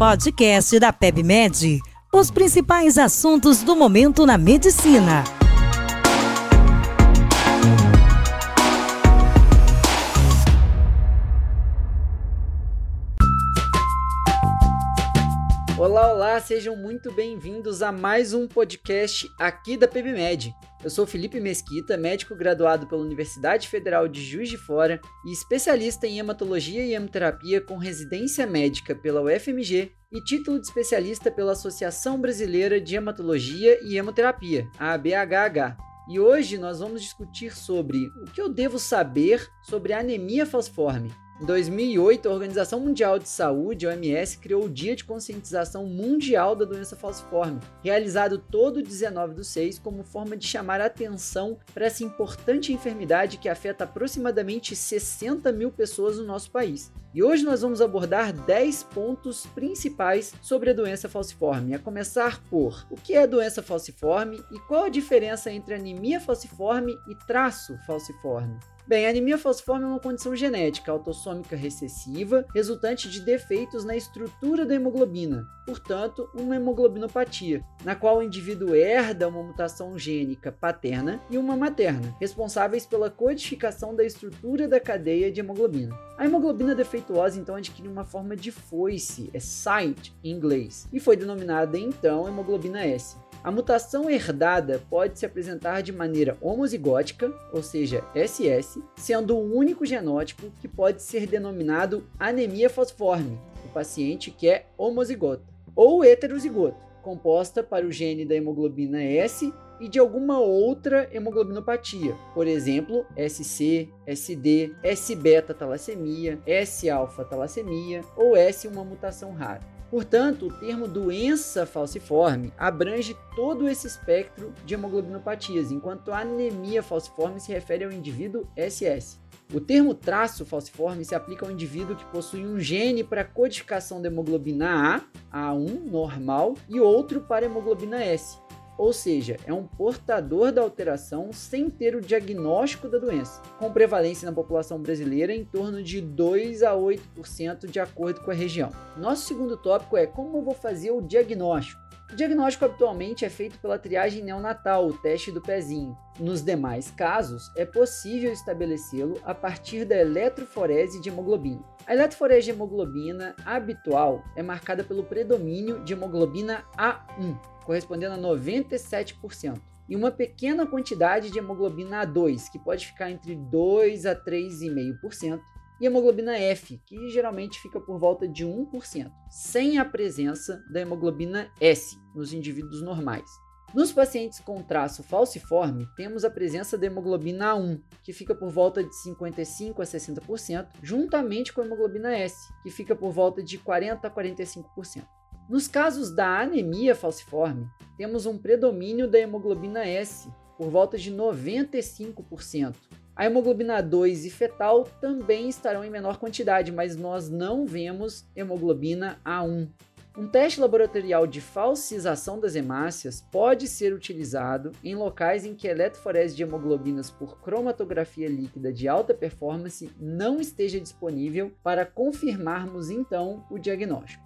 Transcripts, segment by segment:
podcast da PebMed. Os principais assuntos do momento na medicina. Olá, olá, sejam muito bem-vindos a mais um podcast aqui da PebMed. Eu sou Felipe Mesquita, médico graduado pela Universidade Federal de Juiz de Fora e especialista em hematologia e hemoterapia com residência médica pela UFMG e título de especialista pela Associação Brasileira de Hematologia e Hemoterapia, a ABHH. E hoje nós vamos discutir sobre o que eu devo saber sobre anemia falciforme. Em 2008, a Organização Mundial de Saúde, OMS, criou o Dia de Conscientização Mundial da Doença Falciforme, realizado todo 19 do 6 como forma de chamar atenção para essa importante enfermidade que afeta aproximadamente 60 mil pessoas no nosso país. E hoje nós vamos abordar 10 pontos principais sobre a doença falciforme, a começar por o que é doença falciforme e qual a diferença entre anemia falciforme e traço falciforme. Bem, a anemia falciforme é uma condição genética autossômica recessiva, resultante de defeitos na estrutura da hemoglobina, portanto, uma hemoglobinopatia, na qual o indivíduo herda uma mutação gênica paterna e uma materna, responsáveis pela codificação da estrutura da cadeia de hemoglobina. A hemoglobina defeituosa então adquire uma forma de foice, é site em inglês, e foi denominada então hemoglobina S. A mutação herdada pode se apresentar de maneira homozigótica, ou seja, SS, sendo o único genótipo que pode ser denominado anemia falciforme, o paciente que é homozigoto, ou heterozigoto, composta para o gene da hemoglobina S e de alguma outra hemoglobinopatia, por exemplo, SC, SD, S-beta talassemia, S-alfa talassemia ou S uma mutação rara. Portanto, o termo doença falciforme abrange todo esse espectro de hemoglobinopatias, enquanto a anemia falciforme se refere ao indivíduo SS. O termo traço falciforme se aplica ao indivíduo que possui um gene para codificação da hemoglobina A, A1 normal, e outro para hemoglobina S, ou seja, é um portador da alteração sem ter o diagnóstico da doença, com prevalência na população brasileira em torno de 2 a 8% de acordo com a região. Nosso segundo tópico é como eu vou fazer o diagnóstico. O diagnóstico habitualmente é feito pela triagem neonatal, o teste do pezinho. Nos demais casos, é possível estabelecê-lo a partir da eletroforese de hemoglobina. A eletroforese de hemoglobina habitual é marcada pelo predomínio de hemoglobina A1, correspondendo a 97%, e uma pequena quantidade de hemoglobina A2, que pode ficar entre 2 a 3,5%, e hemoglobina F, que geralmente fica por volta de 1%, sem a presença da hemoglobina S nos indivíduos normais. Nos pacientes com traço falciforme, temos a presença da hemoglobina A1, que fica por volta de 55 a 60%, juntamente com a hemoglobina S, que fica por volta de 40 a 45%. Nos casos da anemia falciforme, temos um predomínio da hemoglobina S, por volta de 95%. A hemoglobina 2 e fetal também estarão em menor quantidade, mas nós não vemos hemoglobina A1. Um teste laboratorial de falsização das hemácias pode ser utilizado em locais em que a eletroforese de hemoglobinas por cromatografia líquida de alta performance não esteja disponível para confirmarmos então o diagnóstico.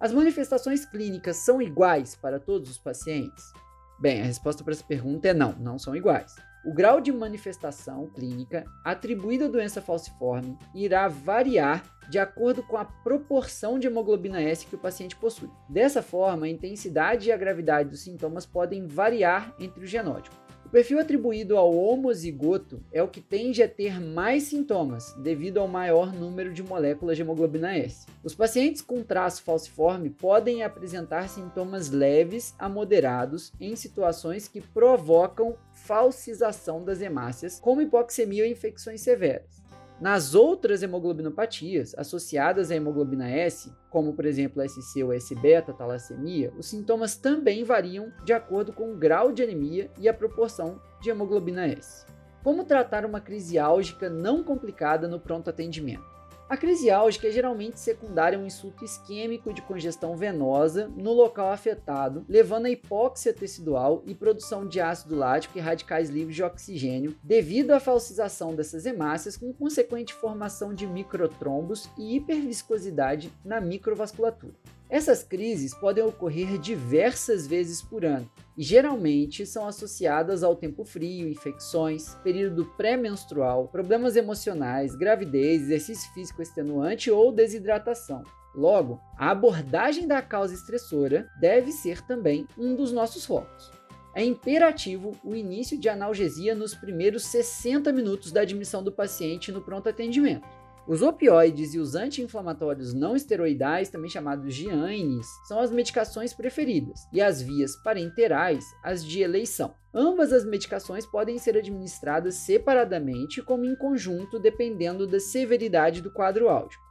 As manifestações clínicas são iguais para todos os pacientes? Bem, a resposta para essa pergunta é não, não são iguais. O grau de manifestação clínica atribuído à doença falciforme irá variar de acordo com a proporção de hemoglobina S que o paciente possui. Dessa forma, a intensidade e a gravidade dos sintomas podem variar entre os genótipos perfil atribuído ao homozigoto é o que tende a ter mais sintomas, devido ao maior número de moléculas de hemoglobina S. Os pacientes com traço falciforme podem apresentar sintomas leves a moderados em situações que provocam falsização das hemácias, como hipoxemia ou infecções severas. Nas outras hemoglobinopatias associadas à hemoglobina S, como por exemplo SC ou S-beta talassemia, os sintomas também variam de acordo com o grau de anemia e a proporção de hemoglobina S. Como tratar uma crise álgica não complicada no pronto atendimento? A crise álgica é geralmente secundária a um insulto isquêmico de congestão venosa no local afetado, levando a hipóxia tecidual e produção de ácido lático e radicais livres de oxigênio, devido à falsização dessas hemácias, com consequente formação de microtrombos e hiperviscosidade na microvasculatura. Essas crises podem ocorrer diversas vezes por ano e geralmente são associadas ao tempo frio, infecções, período pré-menstrual, problemas emocionais, gravidez, exercício físico extenuante ou desidratação. Logo, a abordagem da causa estressora deve ser também um dos nossos focos. É imperativo o início de analgesia nos primeiros 60 minutos da admissão do paciente no pronto atendimento. Os opioides e os anti-inflamatórios não esteroidais, também chamados de ANIs, são as medicações preferidas, e as vias parenterais, as de eleição. Ambas as medicações podem ser administradas separadamente como em conjunto, dependendo da severidade do quadro áudico.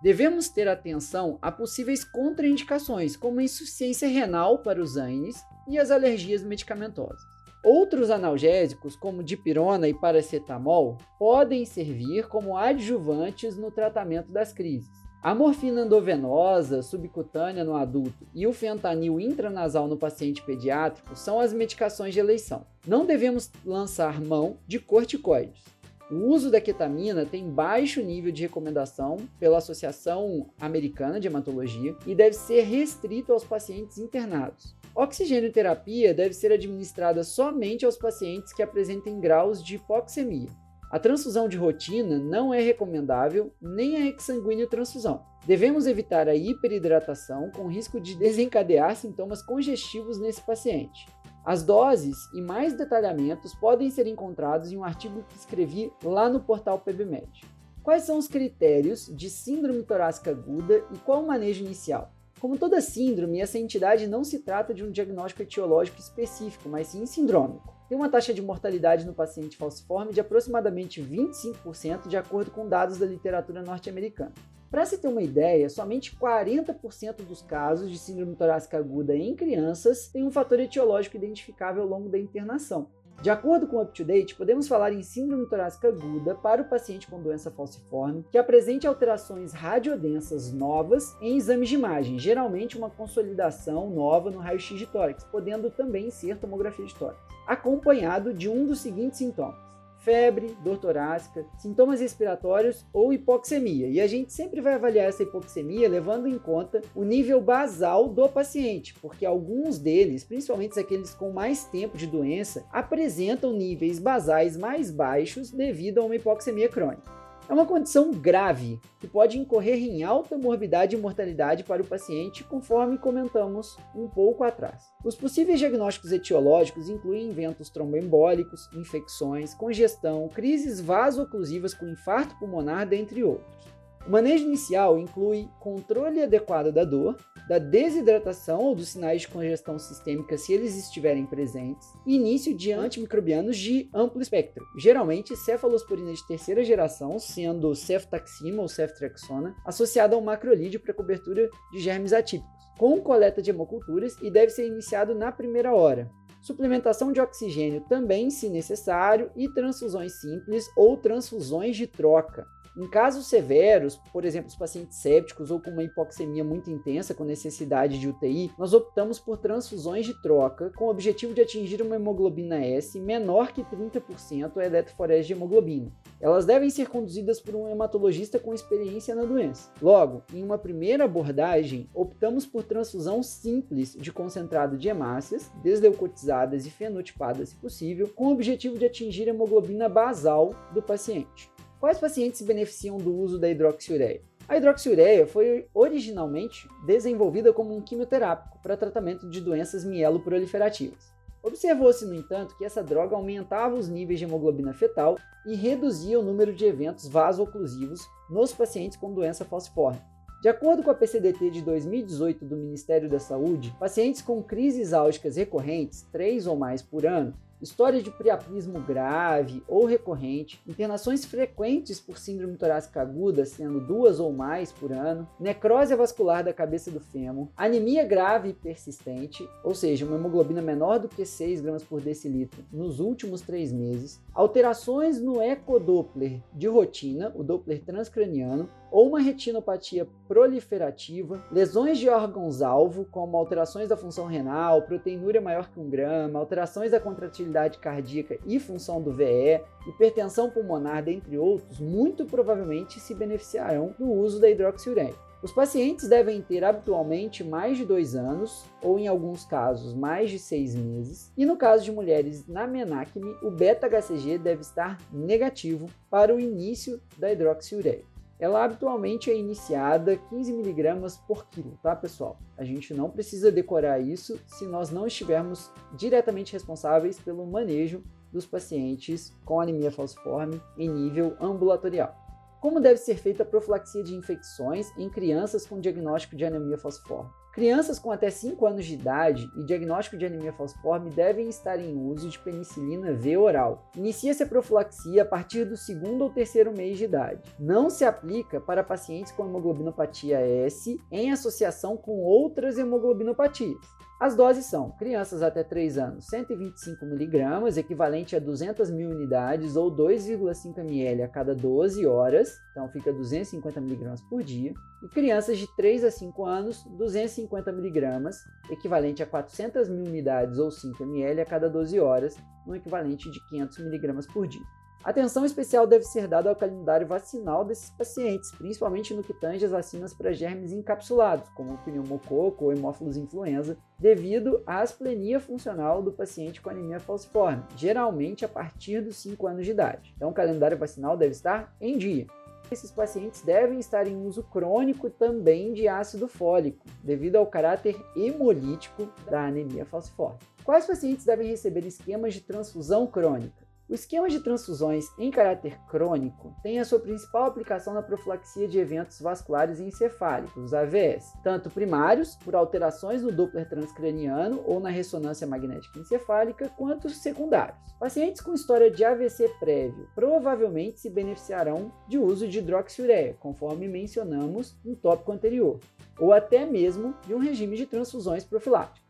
Devemos ter atenção a possíveis contraindicações, como insuficiência renal para os ANIs e as alergias medicamentosas. Outros analgésicos, como dipirona e paracetamol, podem servir como adjuvantes no tratamento das crises. A morfina endovenosa subcutânea no adulto e o fentanil intranasal no paciente pediátrico são as medicações de eleição. Não devemos lançar mão de corticoides. O uso da ketamina tem baixo nível de recomendação pela Associação Americana de Hematologia e deve ser restrito aos pacientes internados. Oxigênio terapia deve ser administrada somente aos pacientes que apresentem graus de hipoxemia. A transfusão de rotina não é recomendável, nem a exsanguíneo transfusão. Devemos evitar a hiperidratação com risco de desencadear sintomas congestivos nesse paciente. As doses e mais detalhamentos podem ser encontrados em um artigo que escrevi lá no portal PebMed. Quais são os critérios de síndrome torácica aguda e qual o manejo inicial? Como toda síndrome, essa entidade não se trata de um diagnóstico etiológico específico, mas sim sindrômico. Tem uma taxa de mortalidade no paciente falciforme de aproximadamente 25%, de acordo com dados da literatura norte-americana. Para se ter uma ideia, somente 40% dos casos de síndrome torácica aguda em crianças têm um fator etiológico identificável ao longo da internação. De acordo com o UpToDate, podemos falar em síndrome torácica aguda para o paciente com doença falciforme que apresente alterações radiodensas novas em exames de imagem, geralmente uma consolidação nova no raio-x de tórax, podendo também ser tomografia de tórax, acompanhado de um dos seguintes sintomas febre, dor torácica, sintomas respiratórios ou hipoxemia. E a gente sempre vai avaliar essa hipoxemia levando em conta o nível basal do paciente, porque alguns deles, principalmente aqueles com mais tempo de doença, apresentam níveis basais mais baixos devido a uma hipoxemia crônica. É uma condição grave que pode incorrer em alta morbidade e mortalidade para o paciente, conforme comentamos um pouco atrás. Os possíveis diagnósticos etiológicos incluem eventos tromboembólicos, infecções, congestão, crises vasoclusivas com infarto pulmonar, dentre outros. O manejo inicial inclui controle adequado da dor, da desidratação ou dos sinais de congestão sistêmica se eles estiverem presentes, e início de antimicrobianos de amplo espectro, geralmente cefalosporina de terceira geração, sendo ceftaxima ou ceftriaxona, associada ao macrolídeo para cobertura de germes atípicos, com coleta de hemoculturas e deve ser iniciado na primeira hora. Suplementação de oxigênio também, se necessário, e transfusões simples ou transfusões de troca, em casos severos, por exemplo, os pacientes sépticos ou com uma hipoxemia muito intensa com necessidade de UTI, nós optamos por transfusões de troca com o objetivo de atingir uma hemoglobina S menor que 30% a eletroforese de hemoglobina. Elas devem ser conduzidas por um hematologista com experiência na doença. Logo, em uma primeira abordagem, optamos por transfusão simples de concentrado de hemácias, desleucotizadas e fenotipadas se possível, com o objetivo de atingir a hemoglobina basal do paciente. Quais pacientes se beneficiam do uso da hidroxiureia? A hidroxiureia foi originalmente desenvolvida como um quimioterápico para tratamento de doenças mieloproliferativas. Observou-se, no entanto, que essa droga aumentava os níveis de hemoglobina fetal e reduzia o número de eventos vasoclusivos nos pacientes com doença falciforme. De acordo com a PCDT de 2018 do Ministério da Saúde, pacientes com crises álgicas recorrentes, três ou mais por ano, história de priapismo grave ou recorrente, internações frequentes por síndrome torácica aguda, sendo duas ou mais por ano, necrose vascular da cabeça do fêmur, anemia grave e persistente, ou seja, uma hemoglobina menor do que 6 gramas por decilitro nos últimos três meses, alterações no ecodoppler de rotina, o Doppler transcraniano, ou uma retinopatia proliferativa, lesões de órgãos-alvo, como alterações da função renal, proteinúria maior que um grama, alterações da contratilidade cardíaca e função do VE, hipertensão pulmonar, dentre outros, muito provavelmente se beneficiarão do uso da hidroxiureia. Os pacientes devem ter habitualmente mais de dois anos, ou em alguns casos mais de seis meses, e no caso de mulheres na menacme, o beta-HCG deve estar negativo para o início da hidroxiureia. Ela habitualmente é iniciada 15mg por quilo, tá pessoal? A gente não precisa decorar isso se nós não estivermos diretamente responsáveis pelo manejo dos pacientes com anemia falciforme em nível ambulatorial. Como deve ser feita a profilaxia de infecções em crianças com diagnóstico de anemia falciforme? Crianças com até 5 anos de idade e diagnóstico de anemia falciforme devem estar em uso de penicilina V oral. Inicia-se a profilaxia a partir do segundo ou terceiro mês de idade. Não se aplica para pacientes com hemoglobinopatia S em associação com outras hemoglobinopatias. As doses são crianças até 3 anos, 125 mg, equivalente a 200 mil unidades ou 2,5 ml a cada 12 horas, então fica 250 mg por dia. E crianças de 3 a 5 anos, 250 mg, equivalente a 400 mil unidades ou 5 ml a cada 12 horas, no equivalente de 500 mg por dia. Atenção especial deve ser dada ao calendário vacinal desses pacientes, principalmente no que tange as vacinas para germes encapsulados, como pneumococo ou hemófilos influenza, devido à asplenia funcional do paciente com anemia falciforme, geralmente a partir dos 5 anos de idade. Então, o calendário vacinal deve estar em dia. Esses pacientes devem estar em uso crônico também de ácido fólico, devido ao caráter hemolítico da anemia falciforme. Quais pacientes devem receber esquemas de transfusão crônica? O esquema de transfusões em caráter crônico tem a sua principal aplicação na profilaxia de eventos vasculares encefálicos, os AVS, tanto primários, por alterações no Doppler transcraniano ou na ressonância magnética encefálica, quanto secundários. Pacientes com história de AVC prévio provavelmente se beneficiarão de uso de hidroxiureia, conforme mencionamos no tópico anterior, ou até mesmo de um regime de transfusões profiláticas.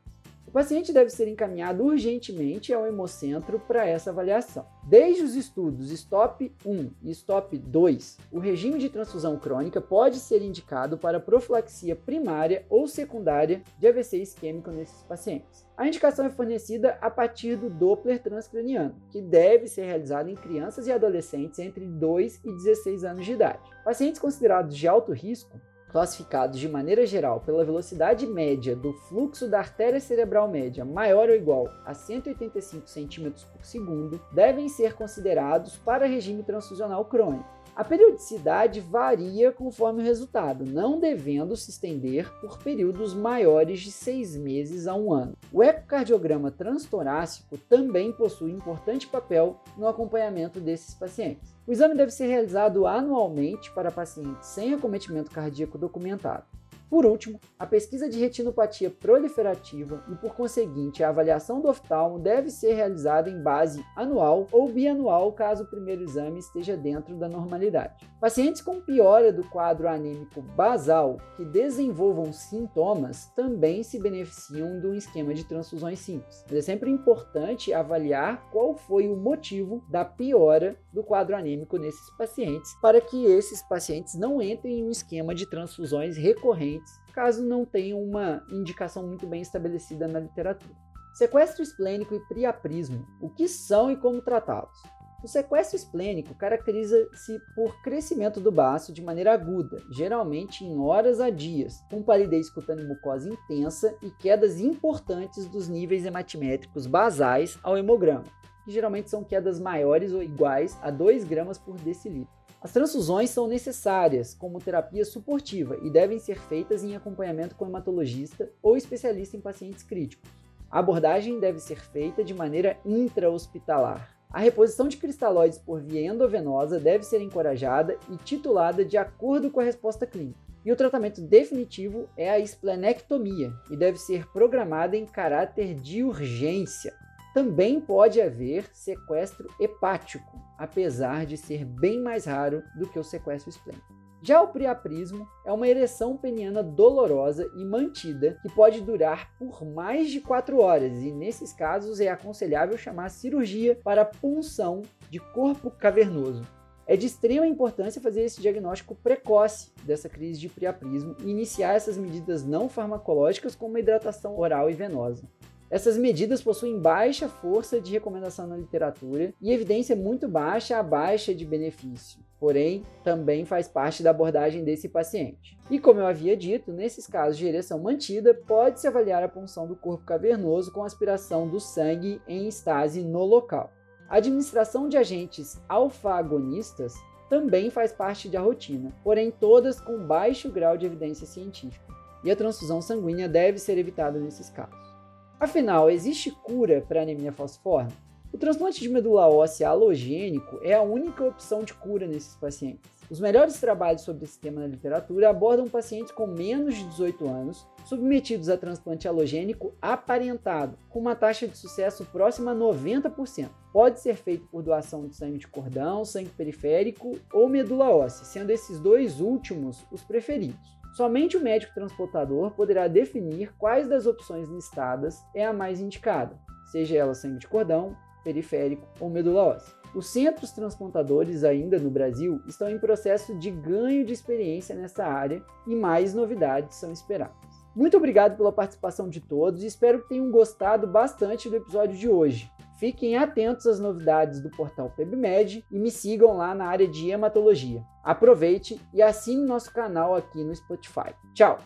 O paciente deve ser encaminhado urgentemente ao hemocentro para essa avaliação. Desde os estudos STOP 1 e STOP 2, o regime de transfusão crônica pode ser indicado para profilaxia primária ou secundária de AVC isquêmico nesses pacientes. A indicação é fornecida a partir do Doppler transcraniano, que deve ser realizado em crianças e adolescentes entre 2 e 16 anos de idade. Pacientes considerados de alto risco classificados de maneira geral pela velocidade média do fluxo da artéria cerebral média maior ou igual a 185 cm por segundo, devem ser considerados para regime transfusional crônico. A periodicidade varia conforme o resultado, não devendo se estender por períodos maiores de seis meses a um ano. O ecocardiograma transtorácico também possui importante papel no acompanhamento desses pacientes. O exame deve ser realizado anualmente para pacientes sem acometimento cardíaco documentado. Por último, a pesquisa de retinopatia proliferativa e, por conseguinte, a avaliação do oftalmo deve ser realizada em base anual ou bianual, caso o primeiro exame esteja dentro da normalidade. Pacientes com piora do quadro anêmico basal que desenvolvam sintomas também se beneficiam de um esquema de transfusões simples. Mas é sempre importante avaliar qual foi o motivo da piora do quadro anêmico nesses pacientes, para que esses pacientes não entrem em um esquema de transfusões recorrentes caso não tenham uma indicação muito bem estabelecida na literatura. Sequestro esplênico e priaprismo. O que são e como tratá-los? O sequestro esplênico caracteriza-se por crescimento do baço de maneira aguda, geralmente em horas a dias, com palidez cutânea mucosa intensa e quedas importantes dos níveis hematimétricos basais ao hemograma, que geralmente são quedas maiores ou iguais a 2 gramas por decilitro. As transfusões são necessárias como terapia suportiva e devem ser feitas em acompanhamento com hematologista ou especialista em pacientes críticos. A abordagem deve ser feita de maneira intra-hospitalar. A reposição de cristalóides por via endovenosa deve ser encorajada e titulada de acordo com a resposta clínica. E o tratamento definitivo é a esplenectomia e deve ser programada em caráter de urgência. Também pode haver sequestro hepático, apesar de ser bem mais raro do que o sequestro esplênico. Já o priaprismo é uma ereção peniana dolorosa e mantida que pode durar por mais de 4 horas e nesses casos é aconselhável chamar cirurgia para punção de corpo cavernoso. É de extrema importância fazer esse diagnóstico precoce dessa crise de priaprismo e iniciar essas medidas não farmacológicas como hidratação oral e venosa. Essas medidas possuem baixa força de recomendação na literatura e evidência muito baixa a baixa de benefício, porém também faz parte da abordagem desse paciente. E como eu havia dito, nesses casos de ereção mantida, pode-se avaliar a punção do corpo cavernoso com aspiração do sangue em estase no local. A administração de agentes alfa-agonistas também faz parte da rotina, porém todas com baixo grau de evidência científica, e a transfusão sanguínea deve ser evitada nesses casos. Afinal, existe cura para anemia falciforme? O transplante de medula óssea halogênico é a única opção de cura nesses pacientes. Os melhores trabalhos sobre esse tema na literatura abordam pacientes com menos de 18 anos, submetidos a transplante halogênico aparentado, com uma taxa de sucesso próxima a 90%. Pode ser feito por doação de sangue de cordão, sangue periférico ou medula óssea, sendo esses dois últimos os preferidos. Somente o médico transportador poderá definir quais das opções listadas é a mais indicada, seja ela sangue de cordão, periférico ou medula óssea. Os centros transplantadores ainda no Brasil estão em processo de ganho de experiência nessa área e mais novidades são esperadas. Muito obrigado pela participação de todos e espero que tenham gostado bastante do episódio de hoje. Fiquem atentos às novidades do portal PebMed e me sigam lá na área de hematologia. Aproveite e assine nosso canal aqui no Spotify. Tchau!